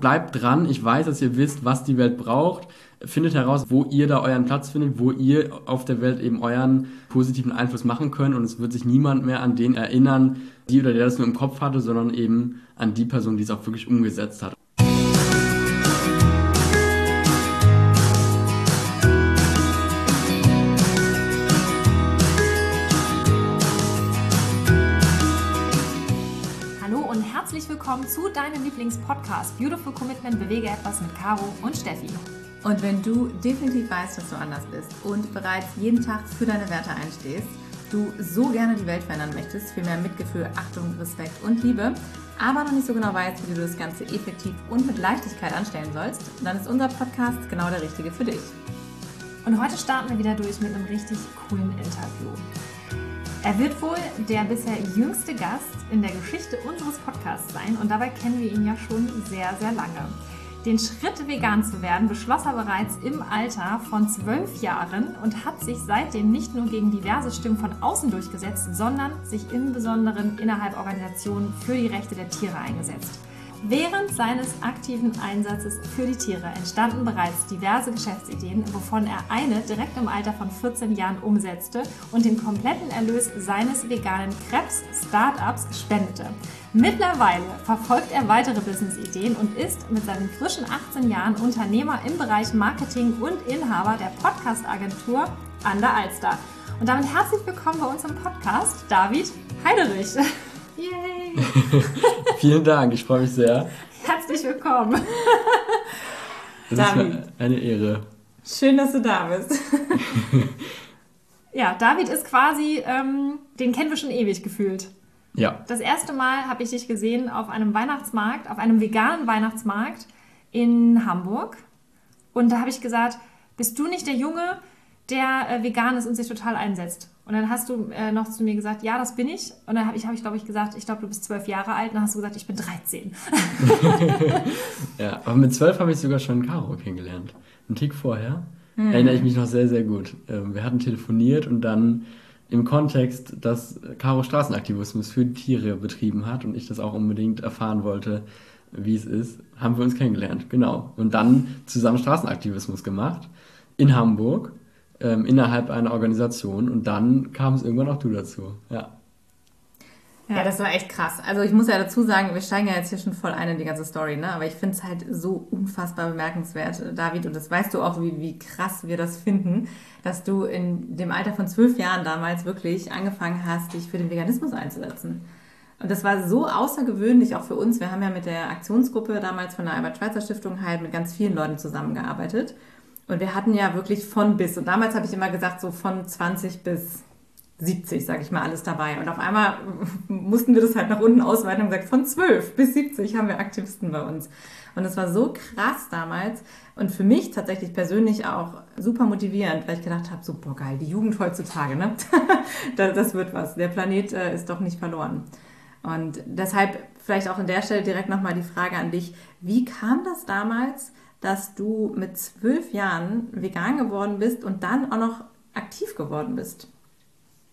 Bleibt dran. Ich weiß, dass ihr wisst, was die Welt braucht. Findet heraus, wo ihr da euren Platz findet, wo ihr auf der Welt eben euren positiven Einfluss machen könnt. Und es wird sich niemand mehr an den erinnern, die oder der das nur im Kopf hatte, sondern eben an die Person, die es auch wirklich umgesetzt hat. Zu deinem Lieblingspodcast Beautiful Commitment Bewege etwas mit Caro und Steffi. Und wenn du definitiv weißt, dass du anders bist und bereits jeden Tag für deine Werte einstehst, du so gerne die Welt verändern möchtest, für mehr Mitgefühl, Achtung, Respekt und Liebe, aber noch nicht so genau weißt, wie du das Ganze effektiv und mit Leichtigkeit anstellen sollst, dann ist unser Podcast genau der richtige für dich. Und heute starten wir wieder durch mit einem richtig coolen Interview. Er wird wohl der bisher jüngste Gast in der Geschichte unseres Podcasts sein und dabei kennen wir ihn ja schon sehr, sehr lange. Den Schritt, vegan zu werden, beschloss er bereits im Alter von zwölf Jahren und hat sich seitdem nicht nur gegen diverse Stimmen von außen durchgesetzt, sondern sich im Besonderen innerhalb Organisationen für die Rechte der Tiere eingesetzt. Während seines aktiven Einsatzes für die Tiere entstanden bereits diverse Geschäftsideen, wovon er eine direkt im Alter von 14 Jahren umsetzte und den kompletten Erlös seines veganen Krebs-Startups spendete. Mittlerweile verfolgt er weitere Businessideen und ist mit seinen frischen 18 Jahren Unternehmer im Bereich Marketing und Inhaber der Podcast-Agentur An der Alster. Und damit herzlich willkommen bei uns im Podcast, David Heiderich. Yay! Vielen Dank, ich freue mich sehr. Herzlich willkommen. Das David. ist eine Ehre. Schön, dass du da bist. ja, David ist quasi, ähm, den kennen wir schon ewig gefühlt. Ja. Das erste Mal habe ich dich gesehen auf einem Weihnachtsmarkt, auf einem veganen Weihnachtsmarkt in Hamburg. Und da habe ich gesagt, bist du nicht der Junge, der äh, vegan ist und sich total einsetzt? Und dann hast du äh, noch zu mir gesagt, ja, das bin ich. Und dann habe ich, hab ich glaube ich, gesagt, ich glaube, du bist zwölf Jahre alt. Und dann hast du gesagt, ich bin 13. ja, aber mit zwölf habe ich sogar schon Caro kennengelernt. Einen Tick vorher. Hm. Erinnere ich mich noch sehr, sehr gut. Ähm, wir hatten telefoniert und dann im Kontext, dass Caro Straßenaktivismus für die Tiere betrieben hat und ich das auch unbedingt erfahren wollte, wie es ist, haben wir uns kennengelernt. Genau. Und dann zusammen Straßenaktivismus gemacht in Hamburg ähm, innerhalb einer Organisation und dann kam es irgendwann auch du dazu. Ja. Ja, das war echt krass. Also ich muss ja dazu sagen, wir steigen ja jetzt hier schon voll ein in die ganze Story, ne? Aber ich finde es halt so unfassbar bemerkenswert, David, und das weißt du auch, wie, wie krass wir das finden, dass du in dem Alter von zwölf Jahren damals wirklich angefangen hast, dich für den Veganismus einzusetzen. Und das war so außergewöhnlich auch für uns. Wir haben ja mit der Aktionsgruppe damals von der Albert-Schweitzer-Stiftung halt mit ganz vielen Leuten zusammengearbeitet. Und wir hatten ja wirklich von bis. Und damals habe ich immer gesagt, so von 20 bis 70, sage ich mal, alles dabei. Und auf einmal mussten wir das halt nach unten ausweiten und gesagt, von 12 bis 70 haben wir Aktivisten bei uns. Und es war so krass damals und für mich tatsächlich persönlich auch super motivierend, weil ich gedacht habe, so, boah geil, die Jugend heutzutage, ne? das wird was. Der Planet äh, ist doch nicht verloren. Und deshalb vielleicht auch an der Stelle direkt nochmal die Frage an dich. Wie kam das damals, dass du mit zwölf Jahren vegan geworden bist und dann auch noch aktiv geworden bist?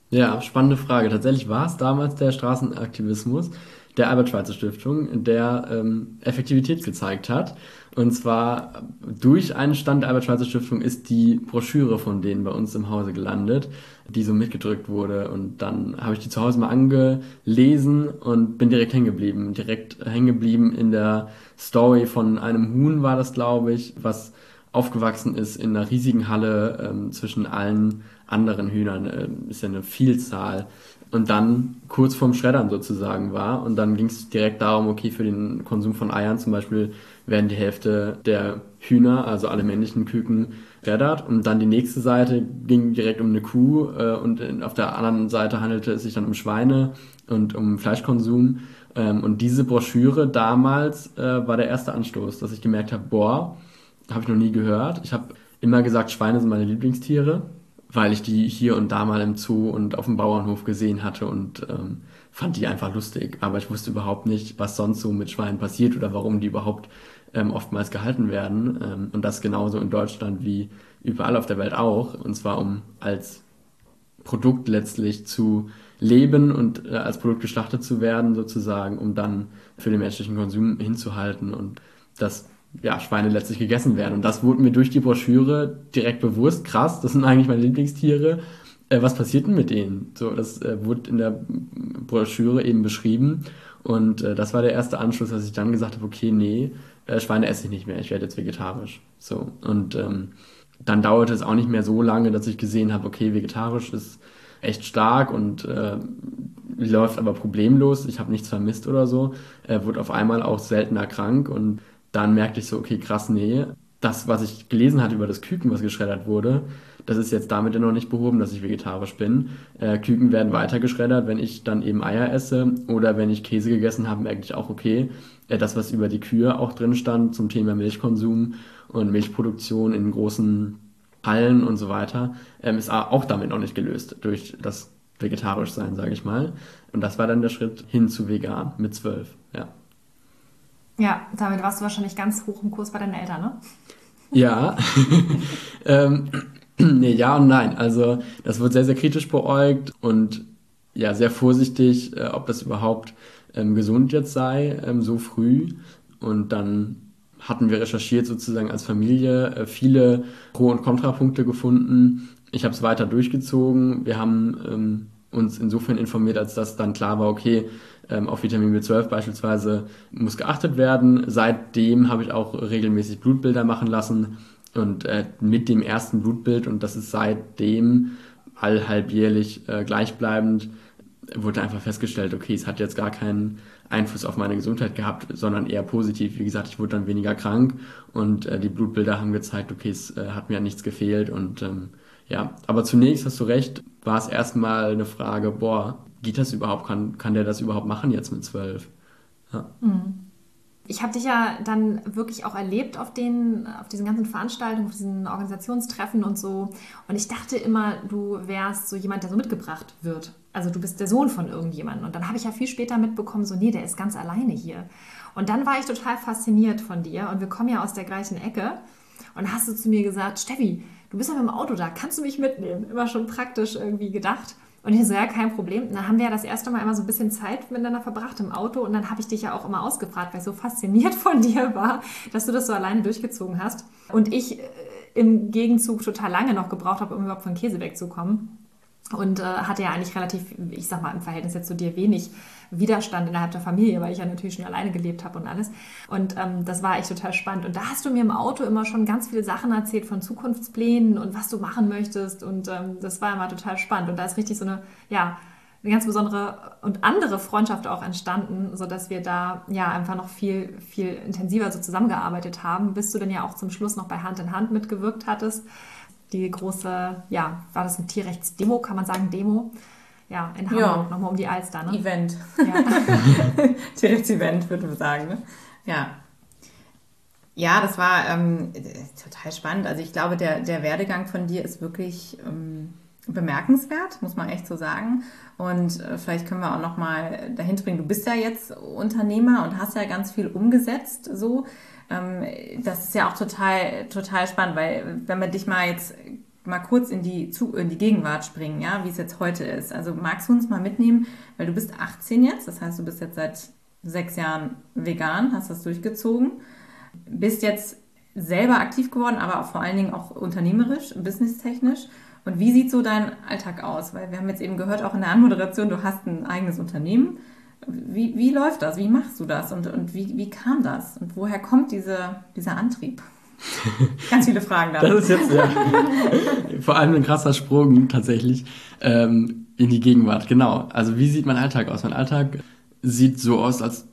Ja, spannende Frage. Tatsächlich war es damals der Straßenaktivismus der Albert-Schweitzer-Stiftung, der ähm, Effektivität gezeigt hat. Und zwar durch einen Stand der Albert-Schweitzer-Stiftung ist die Broschüre von denen bei uns im Hause gelandet, die so mitgedrückt wurde. Und dann habe ich die zu Hause mal angelesen und bin direkt hängen geblieben. Direkt hängen geblieben in der Story von einem Huhn war das, glaube ich, was aufgewachsen ist in einer riesigen Halle ähm, zwischen allen anderen Hühnern. Ähm, ist ja eine Vielzahl und dann kurz vorm Schreddern sozusagen war. Und dann ging es direkt darum, okay, für den Konsum von Eiern zum Beispiel werden die Hälfte der Hühner, also alle männlichen Küken, schreddert. Und dann die nächste Seite ging direkt um eine Kuh äh, und auf der anderen Seite handelte es sich dann um Schweine und um Fleischkonsum. Ähm, und diese Broschüre damals äh, war der erste Anstoß, dass ich gemerkt habe, boah, habe ich noch nie gehört. Ich habe immer gesagt, Schweine sind meine Lieblingstiere weil ich die hier und da mal im Zoo und auf dem Bauernhof gesehen hatte und ähm, fand die einfach lustig. Aber ich wusste überhaupt nicht, was sonst so mit Schweinen passiert oder warum die überhaupt ähm, oftmals gehalten werden. Ähm, und das genauso in Deutschland wie überall auf der Welt auch. Und zwar um als Produkt letztlich zu leben und äh, als Produkt geschlachtet zu werden, sozusagen, um dann für den menschlichen Konsum hinzuhalten. Und dass ja, Schweine letztlich gegessen werden. Und das wurde mir durch die Broschüre direkt bewusst. Krass, das sind eigentlich meine Lieblingstiere. Äh, was passiert denn mit denen? So, das äh, wurde in der Broschüre eben beschrieben. Und äh, das war der erste Anschluss, dass ich dann gesagt habe, okay, nee, äh, Schweine esse ich nicht mehr, ich werde jetzt vegetarisch. So. Und ähm, dann dauerte es auch nicht mehr so lange, dass ich gesehen habe, okay, vegetarisch ist echt stark und äh, läuft aber problemlos. Ich habe nichts vermisst oder so. Er wurde auf einmal auch seltener krank und dann merkte ich so, okay, krass, nee, das, was ich gelesen hatte über das Küken, was geschreddert wurde, das ist jetzt damit ja noch nicht behoben, dass ich vegetarisch bin. Äh, Küken werden weiter geschreddert, wenn ich dann eben Eier esse oder wenn ich Käse gegessen habe, merke ich auch, okay, äh, das, was über die Kühe auch drin stand zum Thema Milchkonsum und Milchproduktion in großen Hallen und so weiter, ähm, ist auch damit noch nicht gelöst durch das vegetarisch sein, sage ich mal. Und das war dann der Schritt hin zu vegan mit zwölf, ja. Ja, damit warst du wahrscheinlich ganz hoch im Kurs bei deinen Eltern, ne? Ja. ähm, nee, ja und nein. Also das wird sehr, sehr kritisch beäugt und ja, sehr vorsichtig, äh, ob das überhaupt ähm, gesund jetzt sei, ähm, so früh. Und dann hatten wir recherchiert sozusagen als Familie äh, viele Pro- und Kontrapunkte gefunden. Ich habe es weiter durchgezogen. Wir haben ähm, uns insofern informiert, als dass dann klar war, okay, ähm, auf Vitamin B12 beispielsweise muss geachtet werden. Seitdem habe ich auch regelmäßig Blutbilder machen lassen und äh, mit dem ersten Blutbild und das ist seitdem allhalbjährlich äh, gleichbleibend wurde einfach festgestellt, okay, es hat jetzt gar keinen Einfluss auf meine Gesundheit gehabt, sondern eher positiv. Wie gesagt, ich wurde dann weniger krank und äh, die Blutbilder haben gezeigt, okay, es hat mir nichts gefehlt und ähm, ja, aber zunächst hast du recht, war es erstmal eine Frage, boah, geht das überhaupt? Kann, kann der das überhaupt machen jetzt mit zwölf? Ja. Mhm. Ich habe dich ja dann wirklich auch erlebt auf, den, auf diesen ganzen Veranstaltungen, auf diesen Organisationstreffen und so. Und ich dachte immer, du wärst so jemand, der so mitgebracht wird. Also du bist der Sohn von irgendjemandem. Und dann habe ich ja viel später mitbekommen, so nee, der ist ganz alleine hier. Und dann war ich total fasziniert von dir. Und wir kommen ja aus der gleichen Ecke. Und hast du zu mir gesagt, Steffi, du bist mit dem Auto da, kannst du mich mitnehmen? Immer schon praktisch irgendwie gedacht. Und ich so, ja, kein Problem. dann haben wir ja das erste Mal immer so ein bisschen Zeit miteinander verbracht im Auto und dann habe ich dich ja auch immer ausgefragt, weil ich so fasziniert von dir war, dass du das so alleine durchgezogen hast. Und ich äh, im Gegenzug total lange noch gebraucht habe, um überhaupt von Käse wegzukommen und äh, hatte ja eigentlich relativ, ich sag mal, im Verhältnis jetzt zu dir wenig Widerstand innerhalb der Familie, weil ich ja natürlich schon alleine gelebt habe und alles. Und ähm, das war echt total spannend. Und da hast du mir im Auto immer schon ganz viele Sachen erzählt von Zukunftsplänen und was du machen möchtest. Und ähm, das war immer total spannend. Und da ist richtig so eine, ja, eine ganz besondere und andere Freundschaft auch entstanden, sodass wir da ja einfach noch viel, viel intensiver so zusammengearbeitet haben, bis du dann ja auch zum Schluss noch bei Hand in Hand mitgewirkt hattest die große, ja, war das ein Tierrechtsdemo, kann man sagen, Demo? Ja, in Hamburg, ja. nochmal um die Alster, ne? Event. Ja. Tierrechtsevent, würde man sagen, ne? Ja. Ja, das war ähm, total spannend. Also ich glaube, der, der Werdegang von dir ist wirklich ähm, bemerkenswert, muss man echt so sagen. Und äh, vielleicht können wir auch noch mal dahin bringen. Du bist ja jetzt Unternehmer und hast ja ganz viel umgesetzt, so. Ähm, das ist ja auch total, total spannend, weil wenn wir dich mal jetzt mal kurz in die, in die Gegenwart springen, ja, wie es jetzt heute ist. Also magst du uns mal mitnehmen, weil du bist 18 jetzt, das heißt, du bist jetzt seit sechs Jahren vegan, hast das durchgezogen, bist jetzt selber aktiv geworden, aber auch vor allen Dingen auch unternehmerisch, businesstechnisch. Und wie sieht so dein Alltag aus? Weil wir haben jetzt eben gehört, auch in der Anmoderation, du hast ein eigenes Unternehmen. Wie, wie läuft das? Wie machst du das? Und, und wie, wie kam das? Und woher kommt diese, dieser Antrieb? Ganz viele Fragen da. Das ist jetzt ja vor allem ein krasser Sprung tatsächlich ähm, in die Gegenwart. Genau. Also wie sieht mein Alltag aus? Mein Alltag sieht so aus, als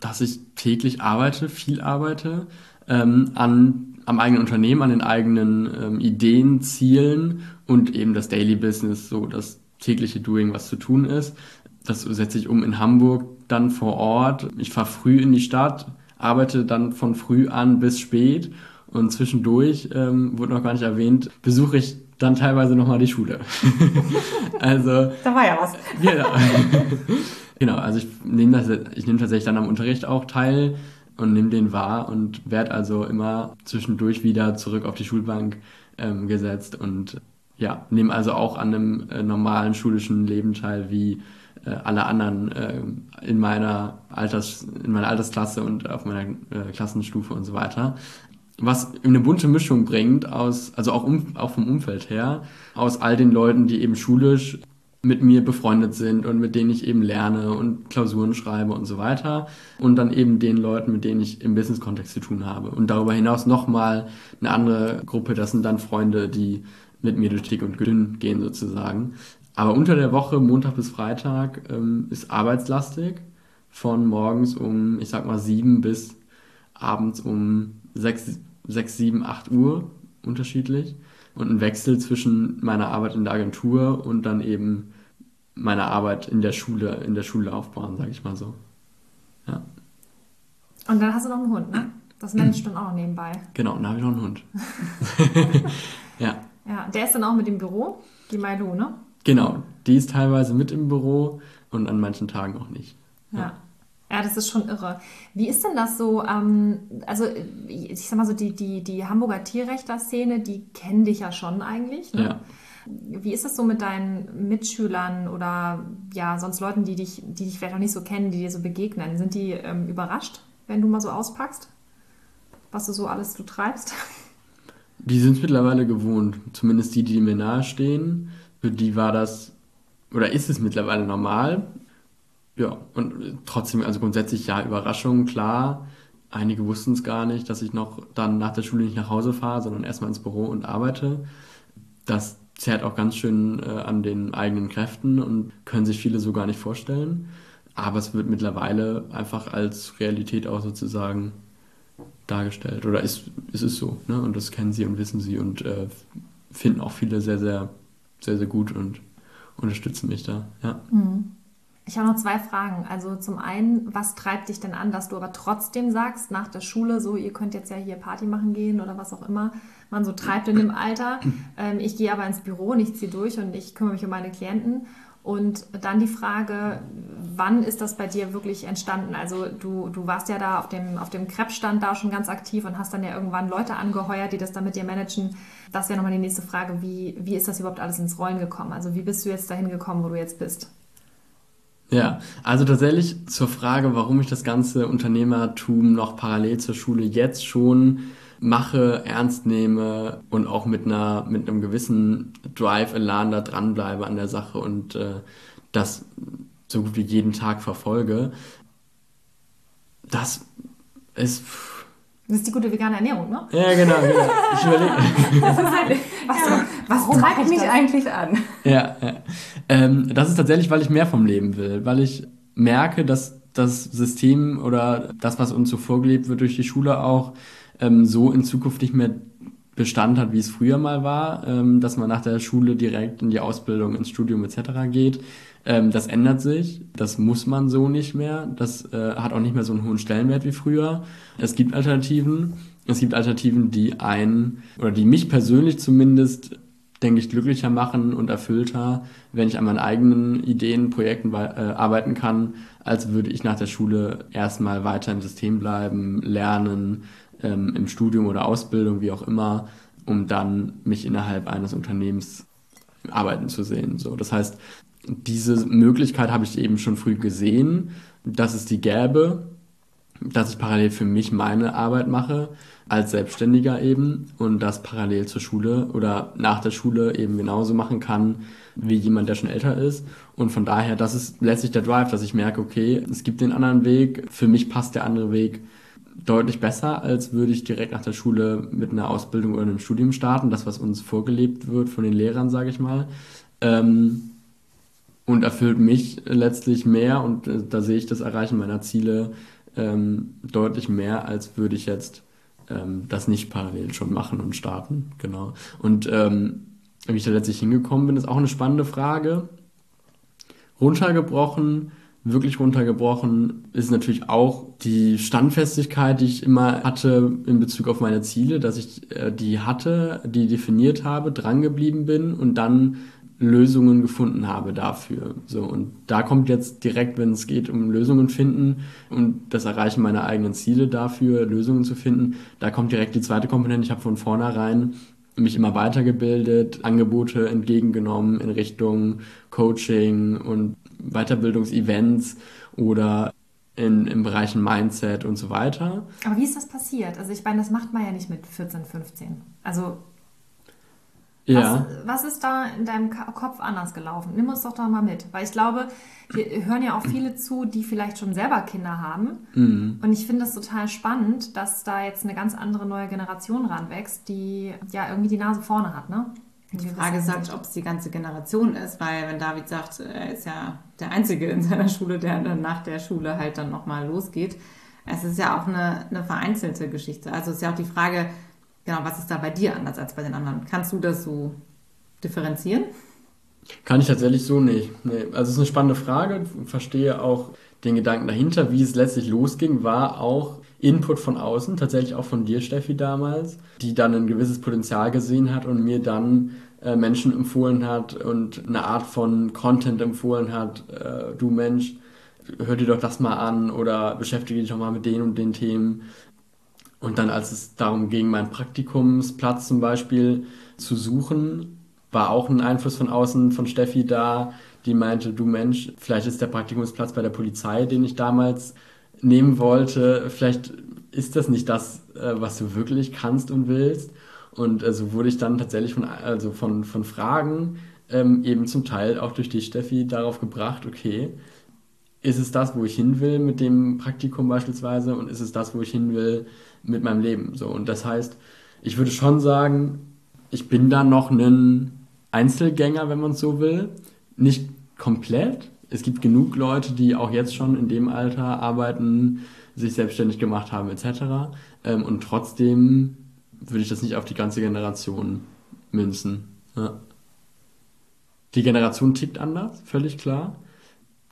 dass ich täglich arbeite, viel arbeite, ähm, an, am eigenen Unternehmen, an den eigenen ähm, Ideen, Zielen und eben das Daily Business, so das tägliche Doing, was zu tun ist. Das setze ich um in Hamburg, dann vor Ort. Ich fahre früh in die Stadt, arbeite dann von früh an bis spät und zwischendurch, ähm, wurde noch gar nicht erwähnt, besuche ich dann teilweise nochmal die Schule. also. Da war ja was. Genau. genau, also ich nehme das, ich nehme tatsächlich dann am Unterricht auch teil und nehme den wahr und werde also immer zwischendurch wieder zurück auf die Schulbank ähm, gesetzt und ja, nehme also auch an einem äh, normalen schulischen Leben teil, wie äh, alle anderen äh, in meiner Alters, in meiner Altersklasse und auf meiner äh, Klassenstufe und so weiter. Was eine bunte Mischung bringt aus, also auch, um, auch vom Umfeld her, aus all den Leuten, die eben schulisch mit mir befreundet sind und mit denen ich eben lerne und Klausuren schreibe und so weiter. Und dann eben den Leuten, mit denen ich im Business-Kontext zu tun habe. Und darüber hinaus nochmal eine andere Gruppe, das sind dann Freunde, die mit mir durch dick und dünn gehen sozusagen. Aber unter der Woche, Montag bis Freitag, ähm, ist arbeitslastig. Von morgens um, ich sag mal, sieben bis abends um sechs, sechs sieben, acht Uhr unterschiedlich. Und ein Wechsel zwischen meiner Arbeit in der Agentur und dann eben meiner Arbeit in der Schule, in der Schullaufbahn, sag ich mal so. Ja. Und dann hast du noch einen Hund, ne? Das managst du dann auch noch nebenbei. Genau, dann habe ich noch einen Hund. ja. Ja, der ist dann auch mit im Büro, die Milo, ne? Genau, die ist teilweise mit im Büro und an manchen Tagen auch nicht. Ja. ja. Ja, das ist schon irre. Wie ist denn das so? Ähm, also, ich sag mal so, die, die, die Hamburger Tierrechter-Szene, die kennen dich ja schon eigentlich. Ne? Ja. Wie ist das so mit deinen Mitschülern oder ja, sonst Leuten, die dich, die dich vielleicht auch nicht so kennen, die dir so begegnen? Sind die ähm, überrascht, wenn du mal so auspackst, was du so alles du treibst? Die sind es mittlerweile gewohnt, zumindest die, die mir nahestehen. Für die war das, oder ist es mittlerweile normal. Ja, und trotzdem, also grundsätzlich ja, Überraschung, klar. Einige wussten es gar nicht, dass ich noch dann nach der Schule nicht nach Hause fahre, sondern erstmal ins Büro und arbeite. Das zerrt auch ganz schön äh, an den eigenen Kräften und können sich viele so gar nicht vorstellen. Aber es wird mittlerweile einfach als Realität auch sozusagen dargestellt. Oder ist, ist es so. Ne? Und das kennen sie und wissen sie und äh, finden auch viele sehr, sehr, sehr, sehr gut und unterstützen mich da. Ja. Mhm. Ich habe noch zwei Fragen. Also zum einen, was treibt dich denn an, dass du aber trotzdem sagst, nach der Schule, so, ihr könnt jetzt ja hier Party machen gehen oder was auch immer man so treibt in dem Alter. Ähm, ich gehe aber ins Büro und ich ziehe durch und ich kümmere mich um meine Klienten. Und dann die Frage, wann ist das bei dir wirklich entstanden? Also du, du warst ja da auf dem, auf dem Krebsstand da schon ganz aktiv und hast dann ja irgendwann Leute angeheuert, die das dann mit dir managen. Das wäre nochmal die nächste Frage. Wie, wie ist das überhaupt alles ins Rollen gekommen? Also wie bist du jetzt dahin gekommen, wo du jetzt bist? Ja, also tatsächlich zur Frage, warum ich das ganze Unternehmertum noch parallel zur Schule jetzt schon mache, ernst nehme und auch mit einer mit einem gewissen Drive, Elan da dranbleibe an der Sache und äh, das so gut wie jeden Tag verfolge. Das ist das ist die gute vegane Ernährung, ne? Ja, genau, genau. Ich überlege. halt, was, ja, was treibt mich das? eigentlich an? Ja, ja. Ähm, das ist tatsächlich, weil ich mehr vom Leben will, weil ich merke, dass das System oder das, was uns so vorgelebt wird durch die Schule auch, ähm, so in Zukunft nicht mehr Bestand hat, wie es früher mal war, ähm, dass man nach der Schule direkt in die Ausbildung, ins Studium etc. geht. Ähm, das ändert sich, das muss man so nicht mehr, das äh, hat auch nicht mehr so einen hohen Stellenwert wie früher. Es gibt Alternativen, es gibt Alternativen, die einen oder die mich persönlich zumindest denke ich, glücklicher machen und erfüllter, wenn ich an meinen eigenen Ideen, Projekten äh, arbeiten kann, als würde ich nach der Schule erstmal weiter im System bleiben, lernen, ähm, im Studium oder Ausbildung, wie auch immer, um dann mich innerhalb eines Unternehmens arbeiten zu sehen. So, das heißt, diese Möglichkeit habe ich eben schon früh gesehen, dass es die gäbe, dass ich parallel für mich meine Arbeit mache, als Selbstständiger eben, und das parallel zur Schule oder nach der Schule eben genauso machen kann, wie jemand, der schon älter ist. Und von daher, das ist letztlich der Drive, dass ich merke, okay, es gibt den anderen Weg, für mich passt der andere Weg deutlich besser, als würde ich direkt nach der Schule mit einer Ausbildung oder einem Studium starten, das, was uns vorgelebt wird von den Lehrern, sage ich mal. Ähm, und erfüllt mich letztlich mehr und äh, da sehe ich das Erreichen meiner Ziele ähm, deutlich mehr, als würde ich jetzt ähm, das nicht parallel schon machen und starten. Genau. Und ähm, wie ich da letztlich hingekommen bin, ist auch eine spannende Frage. Runtergebrochen wirklich runtergebrochen ist natürlich auch die Standfestigkeit, die ich immer hatte in Bezug auf meine Ziele, dass ich äh, die hatte, die definiert habe, drangeblieben bin und dann Lösungen gefunden habe dafür. So und da kommt jetzt direkt, wenn es geht um Lösungen finden und das Erreichen meiner eigenen Ziele dafür, Lösungen zu finden, da kommt direkt die zweite Komponente. Ich habe von vornherein mich immer weitergebildet, Angebote entgegengenommen in Richtung Coaching und Weiterbildungsevents oder in, im Bereichen Mindset und so weiter. Aber wie ist das passiert? Also ich meine, das macht man ja nicht mit 14, 15. Also ja. Was, was, ist da in deinem Kopf anders gelaufen? Nimm uns doch da mal mit. Weil ich glaube, wir hören ja auch viele zu, die vielleicht schon selber Kinder haben. Mhm. Und ich finde das total spannend, dass da jetzt eine ganz andere neue Generation ranwächst, die ja irgendwie die Nase vorne hat, ne? Die Frage ist halt, ob es die ganze Generation ist, weil wenn David sagt, er ist ja der Einzige in seiner Schule, der dann nach der Schule halt dann nochmal losgeht, es ist ja auch eine, eine vereinzelte Geschichte. Also es ist ja auch die Frage, Genau, was ist da bei dir anders als bei den anderen? Kannst du das so differenzieren? Kann ich tatsächlich so nicht. Nee. Also es ist eine spannende Frage. Ich verstehe auch den Gedanken dahinter. Wie es letztlich losging, war auch Input von außen, tatsächlich auch von dir, Steffi, damals, die dann ein gewisses Potenzial gesehen hat und mir dann äh, Menschen empfohlen hat und eine Art von Content empfohlen hat. Äh, du Mensch, hör dir doch das mal an oder beschäftige dich doch mal mit den und den Themen. Und dann, als es darum ging, meinen Praktikumsplatz zum Beispiel zu suchen, war auch ein Einfluss von außen von Steffi da, die meinte, du Mensch, vielleicht ist der Praktikumsplatz bei der Polizei, den ich damals nehmen wollte, vielleicht ist das nicht das, äh, was du wirklich kannst und willst. Und so also wurde ich dann tatsächlich von, also von, von Fragen ähm, eben zum Teil auch durch die Steffi darauf gebracht, okay, ist es das, wo ich hin will mit dem Praktikum beispielsweise und ist es das, wo ich hin will mit meinem Leben. So, und das heißt, ich würde schon sagen, ich bin da noch ein Einzelgänger, wenn man es so will. Nicht komplett. Es gibt genug Leute, die auch jetzt schon in dem Alter arbeiten, sich selbstständig gemacht haben, etc. Ähm, und trotzdem würde ich das nicht auf die ganze Generation münzen. Ja. Die Generation tickt anders, völlig klar.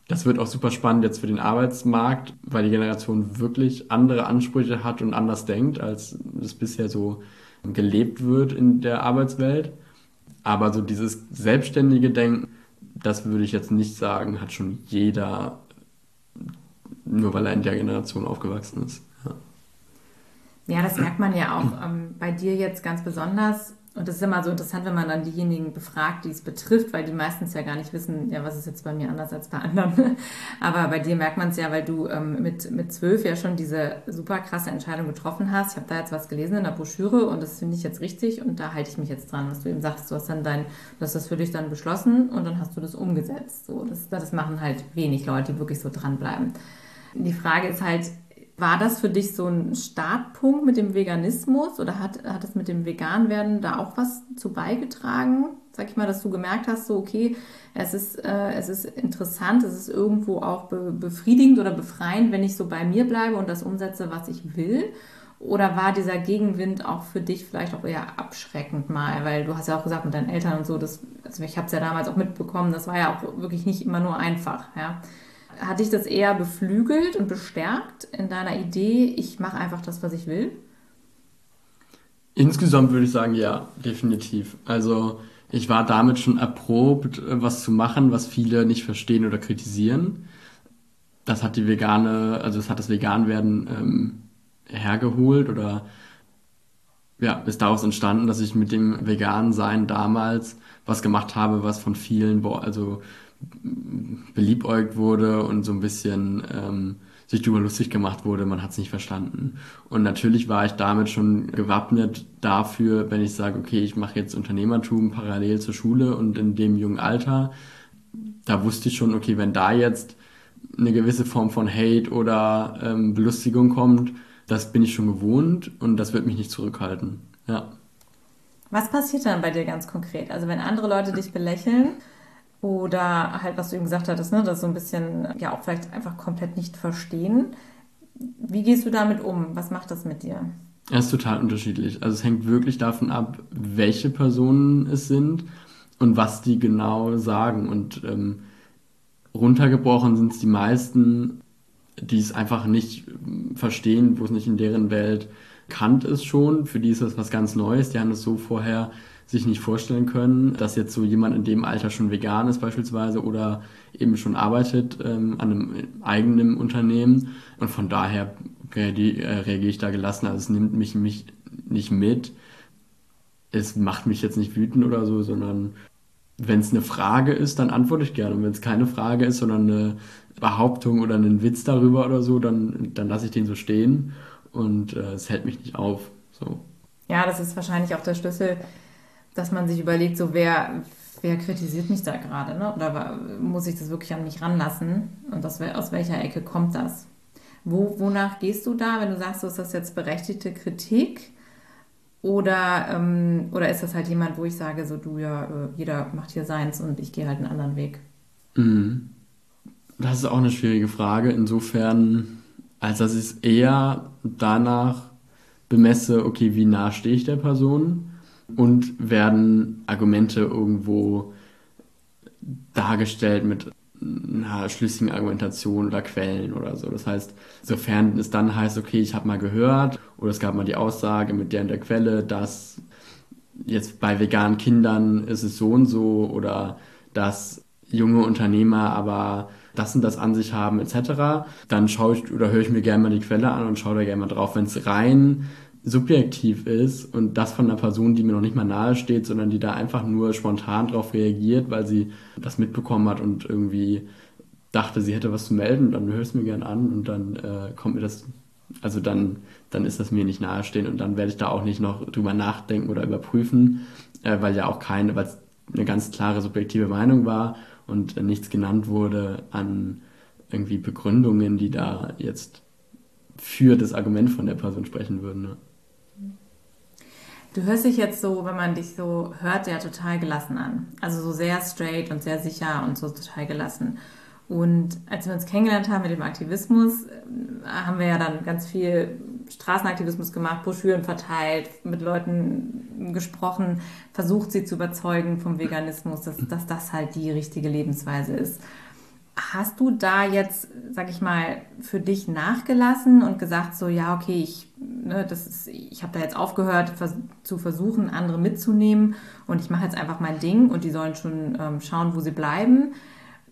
Das wird auch super spannend jetzt für den Arbeitsmarkt, weil die Generation wirklich andere Ansprüche hat und anders denkt, als es bisher so gelebt wird in der Arbeitswelt. Aber so dieses selbstständige Denken, das würde ich jetzt nicht sagen, hat schon jeder, nur weil er in der Generation aufgewachsen ist. Ja, ja das merkt man ja auch ähm, bei dir jetzt ganz besonders und das ist immer so interessant, wenn man dann diejenigen befragt, die es betrifft, weil die meistens ja gar nicht wissen, ja, was ist jetzt bei mir anders als bei anderen. Aber bei dir merkt man es ja, weil du ähm, mit, mit zwölf ja schon diese super krasse Entscheidung getroffen hast. Ich habe da jetzt was gelesen in der Broschüre und das finde ich jetzt richtig und da halte ich mich jetzt dran, was du eben sagst. Du hast dann dein, du hast das für dich dann beschlossen und dann hast du das umgesetzt. So, das, das machen halt wenig Leute, die wirklich so dranbleiben. Die Frage ist halt, war das für dich so ein Startpunkt mit dem Veganismus oder hat, hat es mit dem Veganwerden da auch was zu beigetragen? Sag ich mal, dass du gemerkt hast, so okay, es ist, äh, es ist interessant, es ist irgendwo auch be befriedigend oder befreiend, wenn ich so bei mir bleibe und das umsetze, was ich will? Oder war dieser Gegenwind auch für dich vielleicht auch eher abschreckend mal? Weil du hast ja auch gesagt mit deinen Eltern und so, das, also ich habe es ja damals auch mitbekommen, das war ja auch wirklich nicht immer nur einfach, ja. Hat dich das eher beflügelt und bestärkt in deiner Idee, ich mache einfach das, was ich will? Insgesamt würde ich sagen, ja, definitiv. Also ich war damit schon erprobt, was zu machen, was viele nicht verstehen oder kritisieren. Das hat die vegane, also das hat das Veganwerden ähm, hergeholt oder ja, ist daraus entstanden, dass ich mit dem veganen Sein damals was gemacht habe, was von vielen, also beliebäugt wurde und so ein bisschen ähm, sich darüber lustig gemacht wurde, man hat es nicht verstanden. Und natürlich war ich damit schon gewappnet dafür, wenn ich sage, okay, ich mache jetzt Unternehmertum parallel zur Schule und in dem jungen Alter, da wusste ich schon, okay, wenn da jetzt eine gewisse Form von Hate oder ähm, Belustigung kommt, das bin ich schon gewohnt und das wird mich nicht zurückhalten. Ja. Was passiert dann bei dir ganz konkret? Also wenn andere Leute dich belächeln, oder halt, was du eben gesagt hattest, ne, das so ein bisschen, ja, auch vielleicht einfach komplett nicht verstehen. Wie gehst du damit um? Was macht das mit dir? Es ist total unterschiedlich. Also es hängt wirklich davon ab, welche Personen es sind und was die genau sagen. Und ähm, runtergebrochen sind es die meisten, die es einfach nicht verstehen, wo es nicht in deren Welt kannt ist schon. Für die ist das was ganz Neues. Die haben es so vorher sich nicht vorstellen können, dass jetzt so jemand in dem Alter schon vegan ist beispielsweise oder eben schon arbeitet ähm, an einem eigenen Unternehmen. Und von daher reagiere ich da gelassen. Also es nimmt mich, mich nicht mit. Es macht mich jetzt nicht wütend oder so, sondern wenn es eine Frage ist, dann antworte ich gerne. Und wenn es keine Frage ist, sondern eine Behauptung oder einen Witz darüber oder so, dann, dann lasse ich den so stehen und äh, es hält mich nicht auf. So. Ja, das ist wahrscheinlich auch der Schlüssel, dass man sich überlegt, so wer, wer kritisiert mich da gerade, ne? Oder muss ich das wirklich an mich ranlassen? Und aus, aus welcher Ecke kommt das? Wo, wonach gehst du da, wenn du sagst, so ist das jetzt berechtigte Kritik? Oder, ähm, oder ist das halt jemand, wo ich sage, so du ja, äh, jeder macht hier seins und ich gehe halt einen anderen Weg? Mhm. Das ist auch eine schwierige Frage, insofern, als dass ich es eher danach bemesse, okay, wie nah stehe ich der Person und werden Argumente irgendwo dargestellt mit einer schlüssigen Argumentation oder Quellen oder so. Das heißt, sofern es dann heißt, okay, ich habe mal gehört oder es gab mal die Aussage mit der und der Quelle, dass jetzt bei veganen Kindern ist es so und so oder dass junge Unternehmer aber das und das an sich haben etc., dann schaue ich oder höre ich mir gerne mal die Quelle an und schaue da gerne mal drauf. Wenn es rein subjektiv ist und das von einer Person, die mir noch nicht mal nahe steht, sondern die da einfach nur spontan drauf reagiert, weil sie das mitbekommen hat und irgendwie dachte, sie hätte was zu melden, dann höre ich es mir gern an und dann äh, kommt mir das, also dann, dann ist das mir nicht nahestehen und dann werde ich da auch nicht noch drüber nachdenken oder überprüfen, äh, weil ja auch keine, weil es eine ganz klare subjektive Meinung war und äh, nichts genannt wurde an irgendwie Begründungen, die da jetzt für das Argument von der Person sprechen würden. Ne? Du hörst dich jetzt so, wenn man dich so hört, ja total gelassen an. Also so sehr straight und sehr sicher und so total gelassen. Und als wir uns kennengelernt haben mit dem Aktivismus, äh, haben wir ja dann ganz viel Straßenaktivismus gemacht, Broschüren verteilt, mit Leuten gesprochen, versucht sie zu überzeugen vom Veganismus, dass, dass das halt die richtige Lebensweise ist. Hast du da jetzt, sag ich mal, für dich nachgelassen und gesagt, so, ja, okay, ich, ne, das ist, ich habe da jetzt aufgehört, vers zu versuchen, andere mitzunehmen und ich mache jetzt einfach mein Ding und die sollen schon ähm, schauen, wo sie bleiben?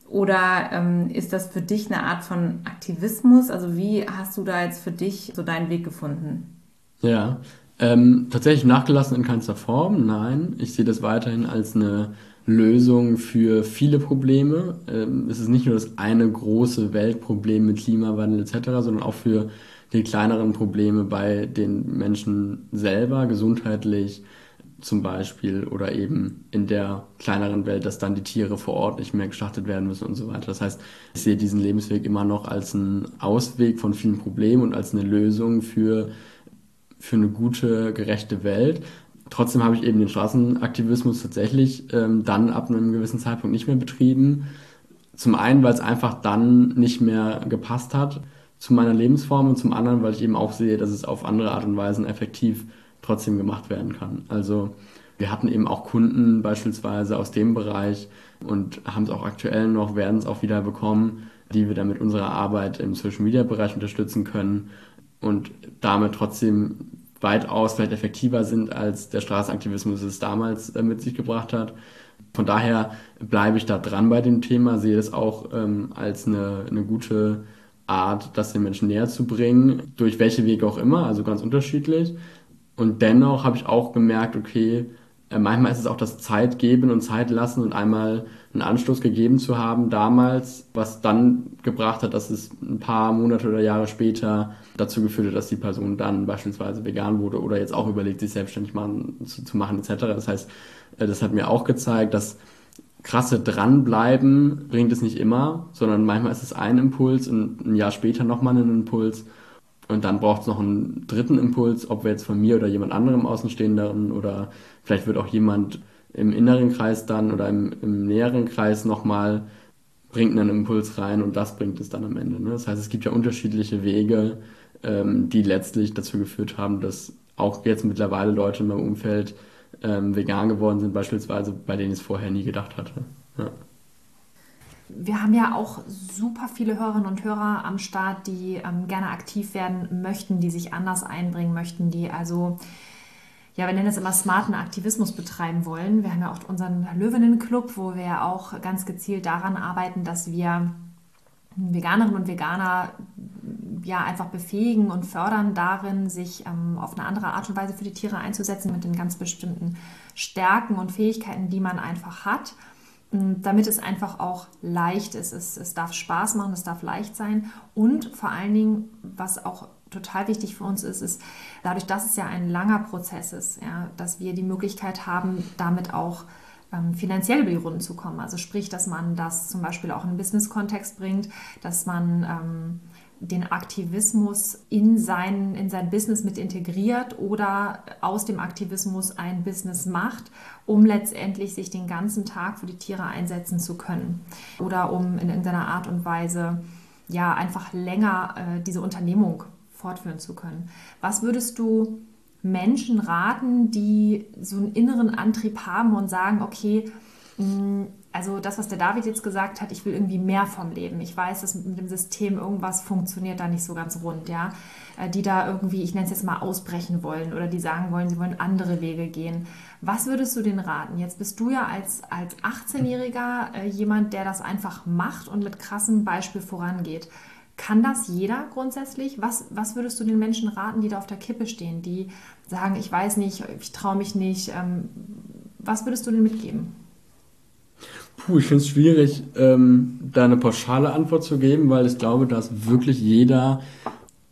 Oder ähm, ist das für dich eine Art von Aktivismus? Also wie hast du da jetzt für dich so deinen Weg gefunden? Ja, ähm, tatsächlich nachgelassen in keinster Form, nein. Ich sehe das weiterhin als eine Lösung für viele Probleme. Ähm, es ist nicht nur das eine große Weltproblem mit Klimawandel etc., sondern auch für die kleineren Probleme bei den Menschen selber, gesundheitlich zum Beispiel, oder eben in der kleineren Welt, dass dann die Tiere vor Ort nicht mehr geschlachtet werden müssen und so weiter. Das heißt, ich sehe diesen Lebensweg immer noch als einen Ausweg von vielen Problemen und als eine Lösung für, für eine gute, gerechte Welt. Trotzdem habe ich eben den Straßenaktivismus tatsächlich ähm, dann ab einem gewissen Zeitpunkt nicht mehr betrieben. Zum einen, weil es einfach dann nicht mehr gepasst hat zu meiner Lebensform und zum anderen, weil ich eben auch sehe, dass es auf andere Art und Weisen effektiv trotzdem gemacht werden kann. Also wir hatten eben auch Kunden beispielsweise aus dem Bereich und haben es auch aktuell noch, werden es auch wieder bekommen, die wir dann mit unserer Arbeit im Social Media Bereich unterstützen können und damit trotzdem weitaus vielleicht effektiver sind, als der Straßenaktivismus es damals äh, mit sich gebracht hat. Von daher bleibe ich da dran bei dem Thema, sehe es auch ähm, als eine, eine gute Art, das den Menschen näher zu bringen, durch welche Wege auch immer, also ganz unterschiedlich. Und dennoch habe ich auch gemerkt, okay, äh, manchmal ist es auch das Zeit geben und Zeit lassen und einmal einen Anstoß gegeben zu haben damals, was dann gebracht hat, dass es ein paar Monate oder Jahre später dazu geführt hat, dass die Person dann beispielsweise vegan wurde oder jetzt auch überlegt, sich selbstständig machen, zu, zu machen etc. Das heißt, äh, das hat mir auch gezeigt, dass krasse dranbleiben bringt es nicht immer, sondern manchmal ist es ein Impuls und ein Jahr später nochmal ein Impuls und dann braucht es noch einen dritten Impuls, ob wir jetzt von mir oder jemand anderem Außenstehenden oder vielleicht wird auch jemand im inneren Kreis dann oder im, im näheren Kreis nochmal bringt einen Impuls rein und das bringt es dann am Ende. Ne? Das heißt, es gibt ja unterschiedliche Wege, ähm, die letztlich dazu geführt haben, dass auch jetzt mittlerweile Leute in meinem Umfeld ähm, vegan geworden sind, beispielsweise, bei denen ich es vorher nie gedacht hatte. Ja. Wir haben ja auch super viele Hörerinnen und Hörer am Start, die ähm, gerne aktiv werden möchten, die sich anders einbringen möchten, die also ja, wir nennen es immer smarten Aktivismus betreiben wollen. Wir haben ja auch unseren Löwinnen-Club, wo wir ja auch ganz gezielt daran arbeiten, dass wir Veganerinnen und Veganer ja einfach befähigen und fördern darin, sich ähm, auf eine andere Art und Weise für die Tiere einzusetzen mit den ganz bestimmten Stärken und Fähigkeiten, die man einfach hat. damit es einfach auch leicht ist. Es, es darf Spaß machen, es darf leicht sein und vor allen Dingen, was auch total wichtig für uns ist, ist dadurch, dass es ja ein langer Prozess ist, ja, dass wir die Möglichkeit haben, damit auch ähm, finanziell über die Runden zu kommen. Also sprich, dass man das zum Beispiel auch in einen Business-Kontext bringt, dass man ähm, den Aktivismus in sein, in sein Business mit integriert oder aus dem Aktivismus ein Business macht, um letztendlich sich den ganzen Tag für die Tiere einsetzen zu können oder um in, in seiner Art und Weise ja einfach länger äh, diese Unternehmung fortführen zu können. Was würdest du Menschen raten, die so einen inneren Antrieb haben und sagen, okay, mm, also das, was der David jetzt gesagt hat, ich will irgendwie mehr vom Leben. Ich weiß, dass mit dem System irgendwas funktioniert da nicht so ganz rund, ja. Äh, die da irgendwie, ich nenne es jetzt mal, ausbrechen wollen oder die sagen wollen, sie wollen andere Wege gehen. Was würdest du denen raten? Jetzt bist du ja als, als 18-Jähriger äh, jemand, der das einfach macht und mit krassem Beispiel vorangeht. Kann das jeder grundsätzlich? Was, was würdest du den Menschen raten, die da auf der Kippe stehen, die sagen, ich weiß nicht, ich traue mich nicht? Ähm, was würdest du denen mitgeben? Puh, ich finde es schwierig, ähm, da eine pauschale Antwort zu geben, weil ich glaube, dass wirklich jeder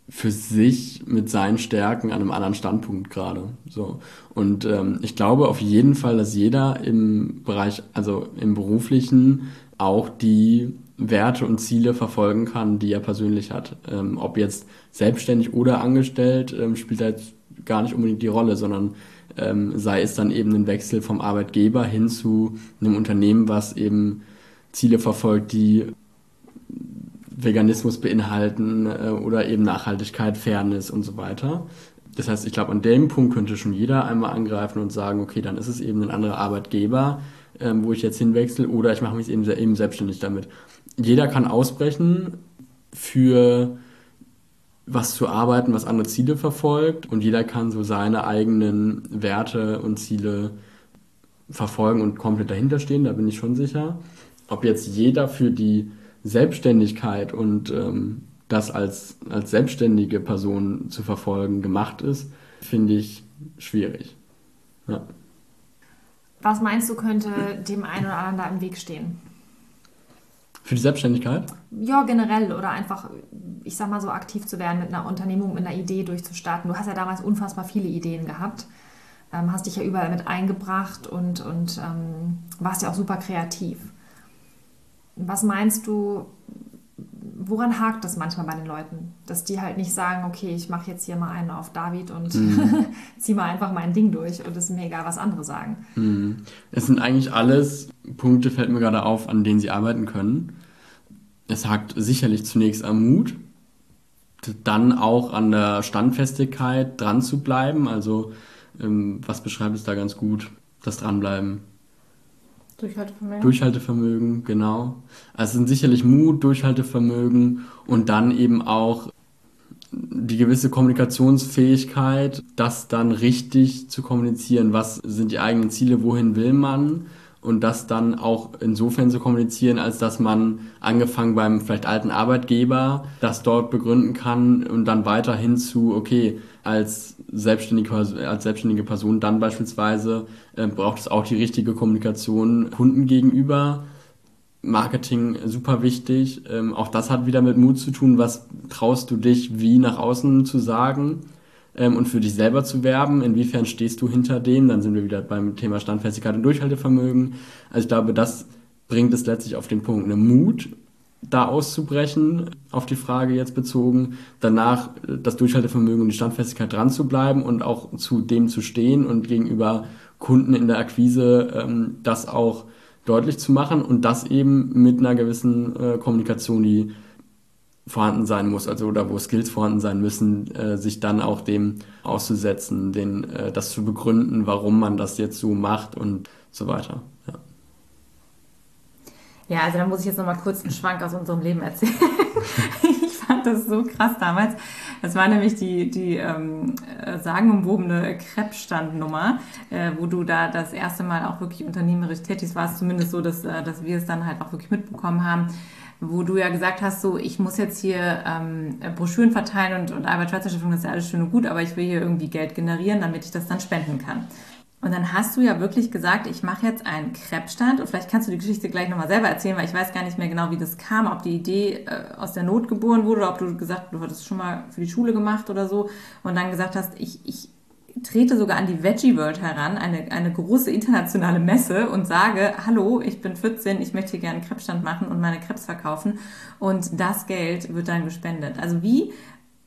für sich mit seinen Stärken an einem anderen Standpunkt gerade. So. Und ähm, ich glaube auf jeden Fall, dass jeder im Bereich, also im beruflichen, auch die Werte und Ziele verfolgen kann, die er persönlich hat. Ähm, ob jetzt selbstständig oder angestellt, ähm, spielt jetzt gar nicht unbedingt die Rolle, sondern ähm, sei es dann eben ein Wechsel vom Arbeitgeber hin zu einem Unternehmen, was eben Ziele verfolgt, die Veganismus beinhalten äh, oder eben Nachhaltigkeit, Fairness und so weiter. Das heißt, ich glaube, an dem Punkt könnte schon jeder einmal angreifen und sagen, okay, dann ist es eben ein anderer Arbeitgeber, ähm, wo ich jetzt hinwechsel oder ich mache mich eben, eben selbstständig damit. Jeder kann ausbrechen für was zu arbeiten, was andere Ziele verfolgt und jeder kann so seine eigenen Werte und Ziele verfolgen und komplett dahinter stehen, da bin ich schon sicher. Ob jetzt jeder für die Selbstständigkeit und ähm, das als, als selbstständige Person zu verfolgen gemacht ist, finde ich schwierig. Ja. Was meinst du, könnte dem einen oder anderen da im Weg stehen? Für die Selbstständigkeit? Ja, generell oder einfach, ich sag mal so, aktiv zu werden mit einer Unternehmung, mit einer Idee durchzustarten. Du hast ja damals unfassbar viele Ideen gehabt, ähm, hast dich ja überall mit eingebracht und, und ähm, warst ja auch super kreativ. Was meinst du, woran hakt das manchmal bei den Leuten? Dass die halt nicht sagen, okay, ich mache jetzt hier mal einen auf David und mhm. zieh mal einfach mein Ding durch und es ist mir egal, was andere sagen. Mhm. Es sind eigentlich alles Punkte, fällt mir gerade auf, an denen sie arbeiten können. Es hakt sicherlich zunächst am Mut, dann auch an der Standfestigkeit dran zu bleiben. Also, ähm, was beschreibt es da ganz gut? Das Dranbleiben. Durchhaltevermögen. Durchhaltevermögen, genau. Also sind sicherlich Mut, Durchhaltevermögen und dann eben auch die gewisse Kommunikationsfähigkeit, das dann richtig zu kommunizieren. Was sind die eigenen Ziele, wohin will man? und das dann auch insofern zu kommunizieren, als dass man angefangen beim vielleicht alten Arbeitgeber das dort begründen kann und dann weiterhin zu, okay, als selbstständige, als selbstständige Person dann beispielsweise äh, braucht es auch die richtige Kommunikation Kunden gegenüber. Marketing super wichtig. Ähm, auch das hat wieder mit Mut zu tun. Was traust du dich wie nach außen zu sagen? ähm, und für dich selber zu werben. Inwiefern stehst du hinter dem? Dann sind wir wieder beim Thema Standfestigkeit und Durchhaltevermögen. Also ich glaube, das bringt es letztlich auf den Punkt, eine Mut, da auszubrechen, auf die Frage jetzt bezogen, danach das Durchhaltevermögen und die Standfestigkeit dran zu bleiben und auch zu dem zu stehen und gegenüber Kunden in der Akquise ähm, das auch deutlich zu machen und das eben mit einer gewissen äh, Kommunikation, die vorhanden sein muss, also oder wo Skills vorhanden sein müssen, äh, sich dann auch dem auszusetzen, den, äh, das zu begründen, warum man das jetzt so macht und so weiter. Ja. Also da muss ich jetzt nochmal kurz einen Schwank aus unserem Leben erzählen. ich fand das so krass damals. Das war nämlich die, die ähm, äh, sagenumwobene Krebsstandnummer, äh, wo du da das erste Mal auch wirklich unternehmerisch tätig warst, zumindest so, dass, äh, dass wir es dann halt auch wirklich mitbekommen haben wo du ja gesagt hast, so ich muss jetzt hier ähm, Broschüren verteilen und, und Albert Schweitzer Stiftung, das ist ja alles schön und gut, aber ich will hier irgendwie Geld generieren, damit ich das dann spenden kann. Und dann hast du ja wirklich gesagt, ich mache jetzt einen Kreppstand und vielleicht kannst du die Geschichte gleich nochmal selber erzählen, weil ich weiß gar nicht mehr genau, wie das kam, ob die Idee äh, aus der Not geboren wurde oder ob du gesagt, du hattest schon mal für die Schule gemacht oder so und dann gesagt hast, ich, ich trete sogar an die Veggie World heran, eine, eine große internationale Messe und sage, hallo, ich bin 14, ich möchte hier gerne einen Krebsstand machen und meine Krebs verkaufen und das Geld wird dann gespendet. Also wie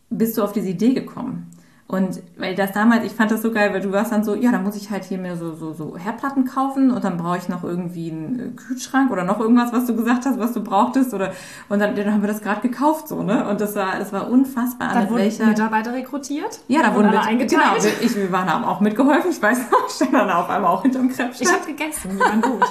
bist du auf diese Idee gekommen? Und weil das damals, ich fand das so geil, weil du warst dann so, ja, dann muss ich halt hier mir so, so, so Herdplatten kaufen und dann brauche ich noch irgendwie einen äh, Kühlschrank oder noch irgendwas, was du gesagt hast, was du brauchtest oder und dann, dann haben wir das gerade gekauft so, ne? Und das war, das war unfassbar. Da wurden welcher... Mitarbeiter rekrutiert? Ja, da wurden alle mit, eingeteilt. Genau, wir, ich, wir waren haben auch mitgeholfen. Ich weiß noch, ich stand dann auf einmal auch hinterm Krebsstand. Ich habe gegessen, die waren gut.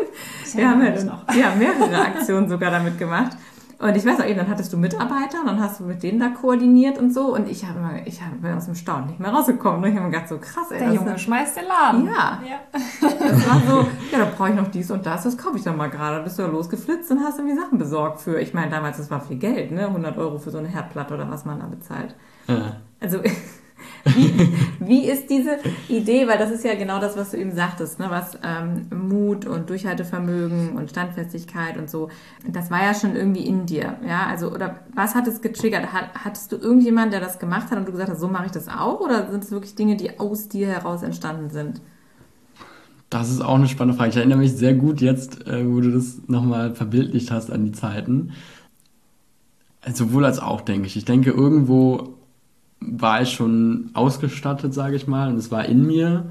wir haben ja, ja mehrere Aktionen sogar damit gemacht. Und ich weiß auch eben, dann hattest du Mitarbeiter und dann hast du mit denen da koordiniert und so. Und ich habe immer, ich habe aus dem Staunen nicht mehr rausgekommen. Und ich habe mir gedacht, so krass, ey. Der Junge schmeißt den Laden. Ja. ja. Das war so, ja, da brauche ich noch dies und das, das kaufe ich dann mal gerade. Da bist du ja losgeflitzt und hast irgendwie Sachen besorgt für, ich meine, damals, das war viel Geld, ne? 100 Euro für so eine Herdplatte oder was man da bezahlt. Ja. Also, wie, wie ist diese Idee, weil das ist ja genau das, was du eben sagtest, ne? was ähm, Mut und Durchhaltevermögen und Standfestigkeit und so, das war ja schon irgendwie in dir, ja, also oder was hat es getriggert? Hat, hattest du irgendjemanden, der das gemacht hat und du gesagt hast, so mache ich das auch oder sind es wirklich Dinge, die aus dir heraus entstanden sind? Das ist auch eine spannende Frage. Ich erinnere mich sehr gut jetzt, äh, wo du das nochmal verbildlicht hast an die Zeiten. Sowohl als auch, denke ich. Ich denke, irgendwo war ich schon ausgestattet, sage ich mal, und es war in mir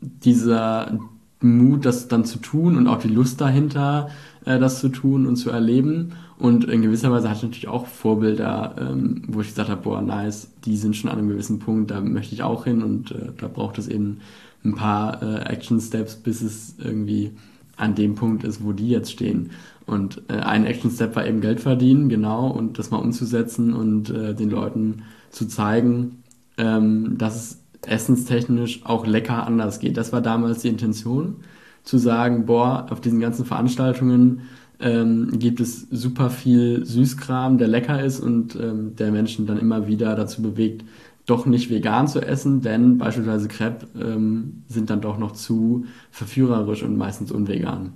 dieser Mut, das dann zu tun und auch die Lust dahinter, äh, das zu tun und zu erleben. Und in gewisser Weise hatte ich natürlich auch Vorbilder, ähm, wo ich gesagt habe, boah, nice, die sind schon an einem gewissen Punkt, da möchte ich auch hin und äh, da braucht es eben ein paar äh, Action-Steps, bis es irgendwie an dem Punkt ist, wo die jetzt stehen. Und äh, ein Action-Step war eben Geld verdienen, genau, und das mal umzusetzen und äh, den Leuten zu zeigen, ähm, dass es essenstechnisch auch lecker anders geht. Das war damals die Intention, zu sagen, boah, auf diesen ganzen Veranstaltungen ähm, gibt es super viel Süßkram, der lecker ist und ähm, der Menschen dann immer wieder dazu bewegt, doch nicht vegan zu essen, denn beispielsweise Crepe ähm, sind dann doch noch zu verführerisch und meistens unvegan.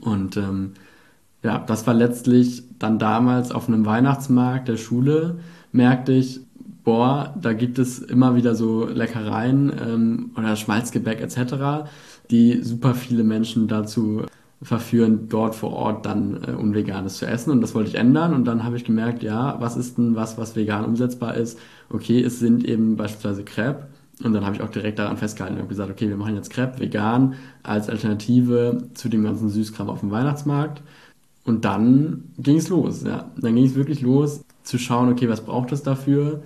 Und ähm, ja, das war letztlich dann damals auf einem Weihnachtsmarkt der Schule, merkte ich, boah, da gibt es immer wieder so Leckereien ähm, oder Schmalzgebäck etc., die super viele Menschen dazu verführen, dort vor Ort dann äh, Unveganes zu essen. Und das wollte ich ändern. Und dann habe ich gemerkt, ja, was ist denn was, was vegan umsetzbar ist? Okay, es sind eben beispielsweise Crepe. Und dann habe ich auch direkt daran festgehalten und gesagt, okay, wir machen jetzt Crepe vegan als Alternative zu dem ganzen Süßkram auf dem Weihnachtsmarkt. Und dann ging es los, ja. Dann ging es wirklich los, zu schauen, okay, was braucht es dafür?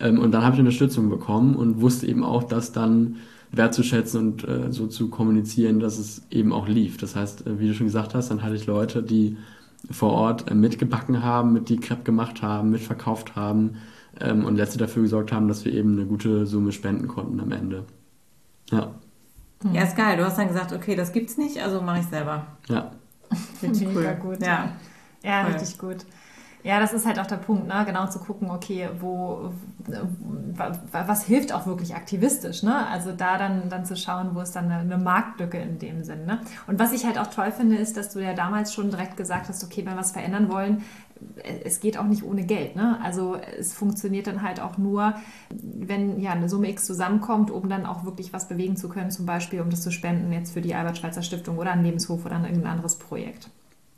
Ähm, und dann habe ich Unterstützung bekommen und wusste eben auch, das dann wertzuschätzen und äh, so zu kommunizieren, dass es eben auch lief. Das heißt, äh, wie du schon gesagt hast, dann hatte ich Leute, die vor Ort äh, mitgebacken haben, mit die Crepe gemacht haben, mitverkauft haben ähm, und letzte dafür gesorgt haben, dass wir eben eine gute Summe spenden konnten am Ende. Ja. Ja, ist geil. Du hast dann gesagt, okay, das gibt's nicht, also mache ich selber. Ja. Richtig cool. gut. Ja, ja richtig gut. Ja, das ist halt auch der Punkt, ne? genau zu gucken, okay, wo, was hilft auch wirklich aktivistisch, ne? Also da dann, dann zu schauen, wo ist dann eine, eine Marktlücke in dem Sinn, ne? Und was ich halt auch toll finde, ist, dass du ja damals schon direkt gesagt hast, okay, wenn wir was verändern wollen, es geht auch nicht ohne Geld, ne? Also es funktioniert dann halt auch nur, wenn ja eine Summe X zusammenkommt, um dann auch wirklich was bewegen zu können, zum Beispiel um das zu spenden jetzt für die Albert-Schweitzer Stiftung oder einen Lebenshof oder an irgendein anderes Projekt.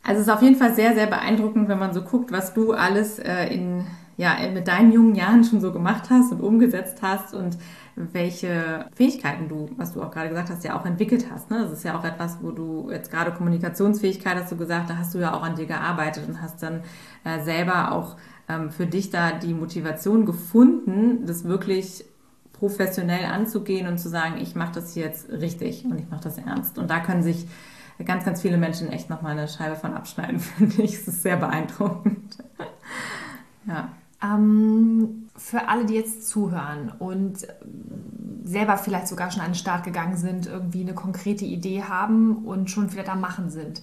Also es ist auf jeden Fall sehr, sehr beeindruckend, wenn man so guckt, was du alles äh, in, ja, mit deinen jungen Jahren schon so gemacht hast und umgesetzt hast und welche Fähigkeiten du, was du auch gerade gesagt hast, ja auch entwickelt hast. Ne? Das ist ja auch etwas, wo du jetzt gerade Kommunikationsfähigkeit hast du gesagt, da hast du ja auch an dir gearbeitet und hast dann äh, selber auch ähm, für dich da die Motivation gefunden, das wirklich professionell anzugehen und zu sagen, ich mache das jetzt richtig und ich mache das ernst. Und da können sich ganz, ganz viele Menschen echt nochmal eine Scheibe von abschneiden, finde ich. Es ist sehr beeindruckend. ja. Ähm, für alle, die jetzt zuhören und selber vielleicht sogar schon an den Start gegangen sind, irgendwie eine konkrete Idee haben und schon vielleicht am Machen sind.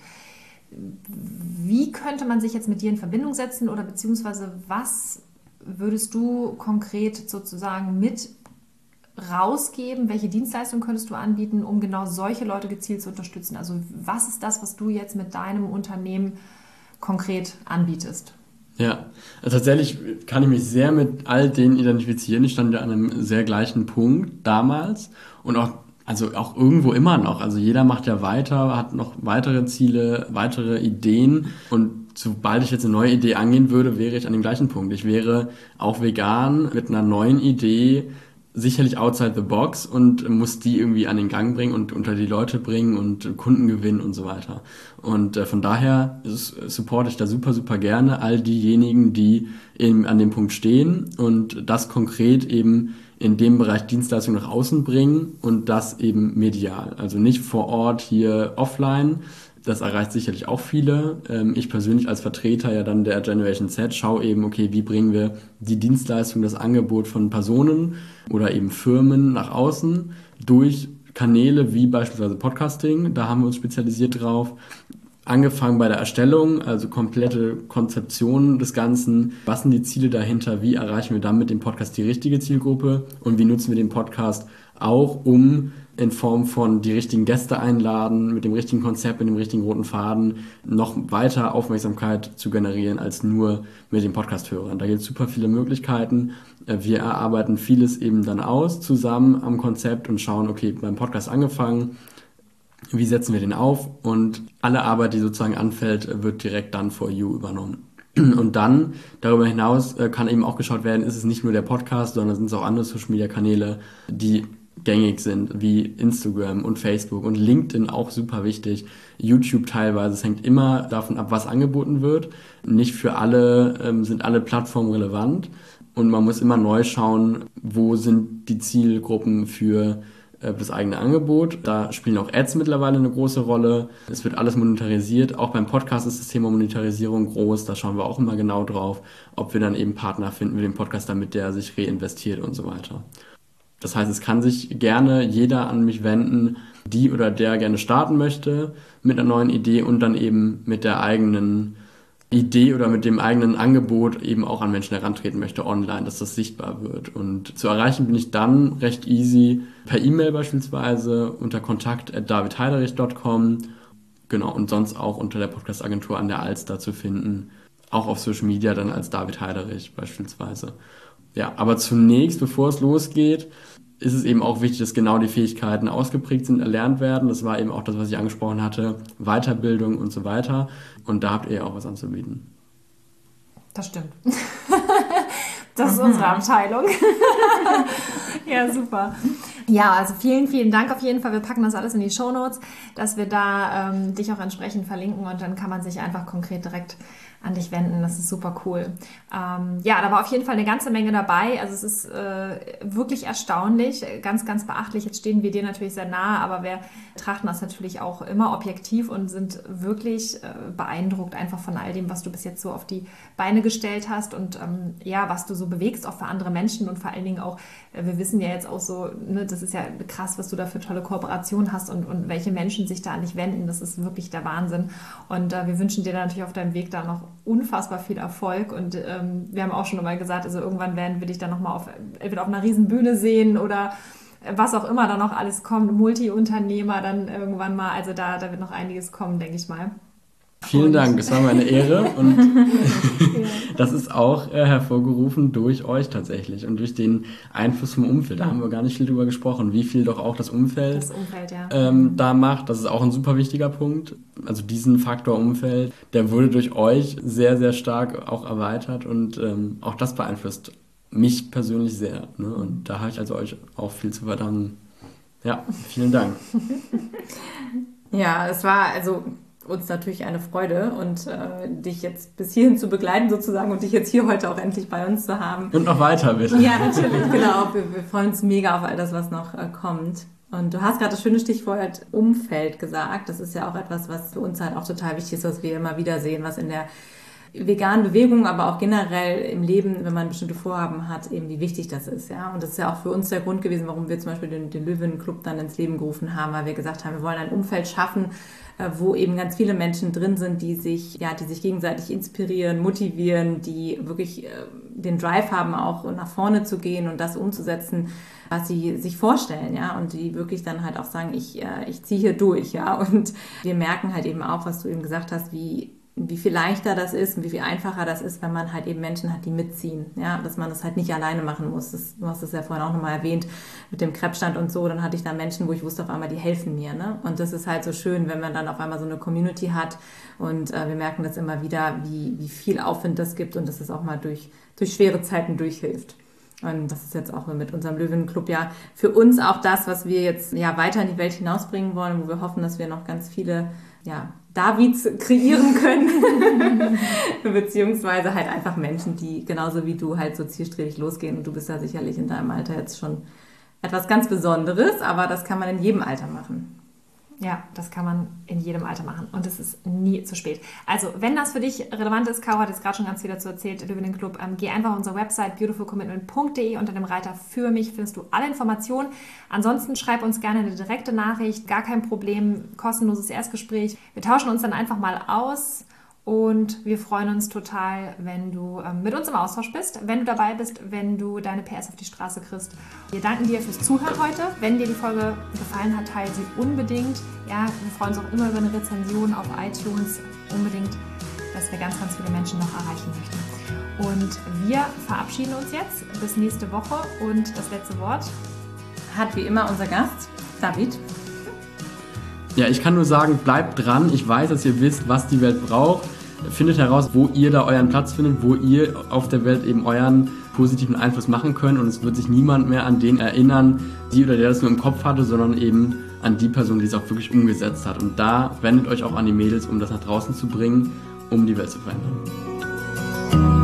Wie könnte man sich jetzt mit dir in Verbindung setzen oder beziehungsweise was würdest du konkret sozusagen mit rausgeben? Welche Dienstleistung könntest du anbieten, um genau solche Leute gezielt zu unterstützen? Also was ist das, was du jetzt mit deinem Unternehmen konkret anbietest? Ja, also tatsächlich kann ich mich sehr mit all denen identifizieren. Ich stand ja an einem sehr gleichen Punkt damals und auch also auch irgendwo immer noch. Also jeder macht ja weiter, hat noch weitere Ziele, weitere Ideen und sobald ich jetzt eine neue Idee angehen würde, wäre ich an dem gleichen Punkt. Ich wäre auch vegan mit einer neuen Idee sicherlich outside the box und muss die irgendwie an den Gang bringen und unter die Leute bringen und Kunden gewinnen und so weiter. Und äh, von daher supporte ich da super, super gerne all diejenigen, die eben an dem Punkt stehen und das konkret eben in dem Bereich Dienstleistung nach außen bringen und das eben medial. Also nicht vor Ort hier offline, das erreicht sicherlich auch viele. Ähm, ich persönlich als Vertreter ja dann der Generation Z schaue eben, okay, wie bringen wir die Dienstleistung, das Angebot von Personen oder eben Firmen nach außen durch Kanäle wie beispielsweise Podcasting. Da haben wir uns spezialisiert drauf. Angefangen bei der Erstellung, also komplette Konzeption des Ganzen. Was sind die Ziele dahinter? Wie erreichen wir dann mit dem Podcast die richtige Zielgruppe? Und wie nutzen wir den Podcast auch, um in Form von die richtigen Gäste einladen, mit dem richtigen Konzept, mit dem richtigen roten Faden, noch weiter Aufmerksamkeit zu generieren als nur mit den Podcast-Hörern. Da gibt es super viele Möglichkeiten. Äh, wir erarbeiten vieles eben dann aus zusammen am Konzept und schauen, okay, beim Podcast angefangen, wie setzen wir den auf und alle Arbeit, die sozusagen anfällt, wird direkt dann for you übernommen. Und dann, darüber hinaus, äh, kann eben auch geschaut werden, ist es nicht nur der Podcast, sondern sind es auch andere Social Media Kanäle, die gängig sind, wie Instagram und Facebook und LinkedIn auch super wichtig. YouTube teilweise. Es hängt immer davon ab, was angeboten wird. Nicht für alle ähm, sind alle Plattformen relevant. Und man muss immer neu schauen, wo sind die Zielgruppen für äh, das eigene Angebot. Da spielen auch Ads mittlerweile eine große Rolle. Es wird alles monetarisiert. Auch beim Podcast ist das Thema Monetarisierung groß. Da schauen wir auch immer genau drauf, ob wir dann eben Partner finden mit dem Podcast, damit der sich reinvestiert und so weiter. Das heißt, es kann sich gerne jeder an mich wenden, die oder der gerne starten möchte mit einer neuen Idee und dann eben mit der eigenen Idee oder mit dem eigenen Angebot eben auch an Menschen herantreten möchte online, dass das sichtbar wird. Und zu erreichen bin ich dann recht easy per E-Mail beispielsweise unter kontakt.davidheiderich.com. Genau, und sonst auch unter der Podcast-Agentur an der Alster zu finden. Auch auf Social Media dann als David Heiderich beispielsweise. Ja, aber zunächst, bevor es losgeht, ist es eben auch wichtig, dass genau die Fähigkeiten ausgeprägt sind, erlernt werden. Das war eben auch das, was ich angesprochen hatte, Weiterbildung und so weiter. Und da habt ihr ja auch was anzubieten. Das stimmt. das ist unsere Abteilung. ja, super. Ja, also vielen, vielen Dank auf jeden Fall. Wir packen das alles in die Show Notes, dass wir da ähm, dich auch entsprechend verlinken und dann kann man sich einfach konkret direkt an dich wenden. Das ist super cool. Ähm, ja, da war auf jeden Fall eine ganze Menge dabei. Also es ist äh, wirklich erstaunlich, ganz, ganz beachtlich. Jetzt stehen wir dir natürlich sehr nahe, aber wir betrachten das natürlich auch immer objektiv und sind wirklich äh, beeindruckt einfach von all dem, was du bis jetzt so auf die Beine gestellt hast und ähm, ja, was du so bewegst, auch für andere Menschen und vor allen Dingen auch, äh, wir wissen ja jetzt auch so, ne, das ist ja krass, was du da für tolle Kooperationen hast und, und welche Menschen sich da an dich wenden. Das ist wirklich der Wahnsinn. Und äh, wir wünschen dir natürlich auf deinem Weg da noch unfassbar viel Erfolg und ähm, wir haben auch schon mal gesagt, also irgendwann werden wir dich dann nochmal auf, entweder auf einer riesen Bühne sehen oder was auch immer da noch alles kommt, Multi-Unternehmer dann irgendwann mal, also da, da wird noch einiges kommen, denke ich mal. Vielen Dank, es war mir eine Ehre und das ist auch äh, hervorgerufen durch euch tatsächlich und durch den Einfluss vom Umfeld. Da haben wir gar nicht viel drüber gesprochen, wie viel doch auch das Umfeld, das Umfeld ja. ähm, da macht. Das ist auch ein super wichtiger Punkt. Also diesen Faktor Umfeld, der wurde durch euch sehr, sehr stark auch erweitert und ähm, auch das beeinflusst mich persönlich sehr. Ne? Und da habe ich also euch auch viel zu verdanken. Ja, vielen Dank. ja, es war also uns natürlich eine Freude und äh, dich jetzt bis hierhin zu begleiten sozusagen und dich jetzt hier heute auch endlich bei uns zu haben. Und noch weiter bitte. Ja, natürlich, genau. Wir, wir freuen uns mega auf all das, was noch äh, kommt. Und du hast gerade das schöne Stichwort Umfeld gesagt. Das ist ja auch etwas, was für uns halt auch total wichtig ist, was wir immer wieder sehen, was in der veganen Bewegungen, aber auch generell im Leben, wenn man bestimmte Vorhaben hat, eben wie wichtig das ist. Ja? Und das ist ja auch für uns der Grund gewesen, warum wir zum Beispiel den, den Löwen-Club dann ins Leben gerufen haben, weil wir gesagt haben, wir wollen ein Umfeld schaffen, äh, wo eben ganz viele Menschen drin sind, die sich, ja, die sich gegenseitig inspirieren, motivieren, die wirklich äh, den Drive haben, auch nach vorne zu gehen und das umzusetzen, was sie sich vorstellen, ja, und die wirklich dann halt auch sagen, ich, äh, ich ziehe hier durch, ja, und wir merken halt eben auch, was du eben gesagt hast, wie wie viel leichter das ist und wie viel einfacher das ist, wenn man halt eben Menschen hat, die mitziehen. Ja, dass man das halt nicht alleine machen muss. Das, du hast es ja vorhin auch nochmal erwähnt mit dem Krebsstand und so. Dann hatte ich da Menschen, wo ich wusste auf einmal, die helfen mir. Ne? Und das ist halt so schön, wenn man dann auf einmal so eine Community hat. Und äh, wir merken das immer wieder, wie, wie viel Aufwind das gibt und dass es auch mal durch, durch schwere Zeiten durchhilft. Und das ist jetzt auch mit unserem Löwenclub ja für uns auch das, was wir jetzt ja weiter in die Welt hinausbringen wollen, wo wir hoffen, dass wir noch ganz viele ja, Davids kreieren können, beziehungsweise halt einfach Menschen, die genauso wie du halt so zielstrebig losgehen. Und du bist ja sicherlich in deinem Alter jetzt schon etwas ganz Besonderes, aber das kann man in jedem Alter machen. Ja, das kann man in jedem Alter machen und es ist nie zu spät. Also, wenn das für dich relevant ist, Caro hat jetzt gerade schon ganz viel dazu erzählt, Löwen Club, ähm, geh einfach auf unsere Website beautifulcommitment.de unter dem Reiter für mich findest du alle Informationen. Ansonsten schreib uns gerne eine direkte Nachricht, gar kein Problem, kostenloses Erstgespräch. Wir tauschen uns dann einfach mal aus und wir freuen uns total, wenn du ähm, mit uns im Austausch bist, wenn du dabei bist, wenn du deine PS auf die Straße kriegst. Wir danken dir fürs Zuhören heute. Wenn dir die Folge gefallen hat, teile sie unbedingt. Ja, wir freuen uns auch immer über eine Rezension auf iTunes. Unbedingt, dass wir ganz, ganz viele Menschen noch erreichen möchten. Und wir verabschieden uns jetzt. Bis nächste Woche. Und das letzte Wort hat wie immer unser Gast, David. Ja, ich kann nur sagen, bleibt dran. Ich weiß, dass ihr wisst, was die Welt braucht findet heraus, wo ihr da euren Platz findet, wo ihr auf der Welt eben euren positiven Einfluss machen könnt und es wird sich niemand mehr an den erinnern, die oder der das nur im Kopf hatte, sondern eben an die Person, die es auch wirklich umgesetzt hat. Und da wendet euch auch an die Mädels, um das nach draußen zu bringen, um die Welt zu verändern.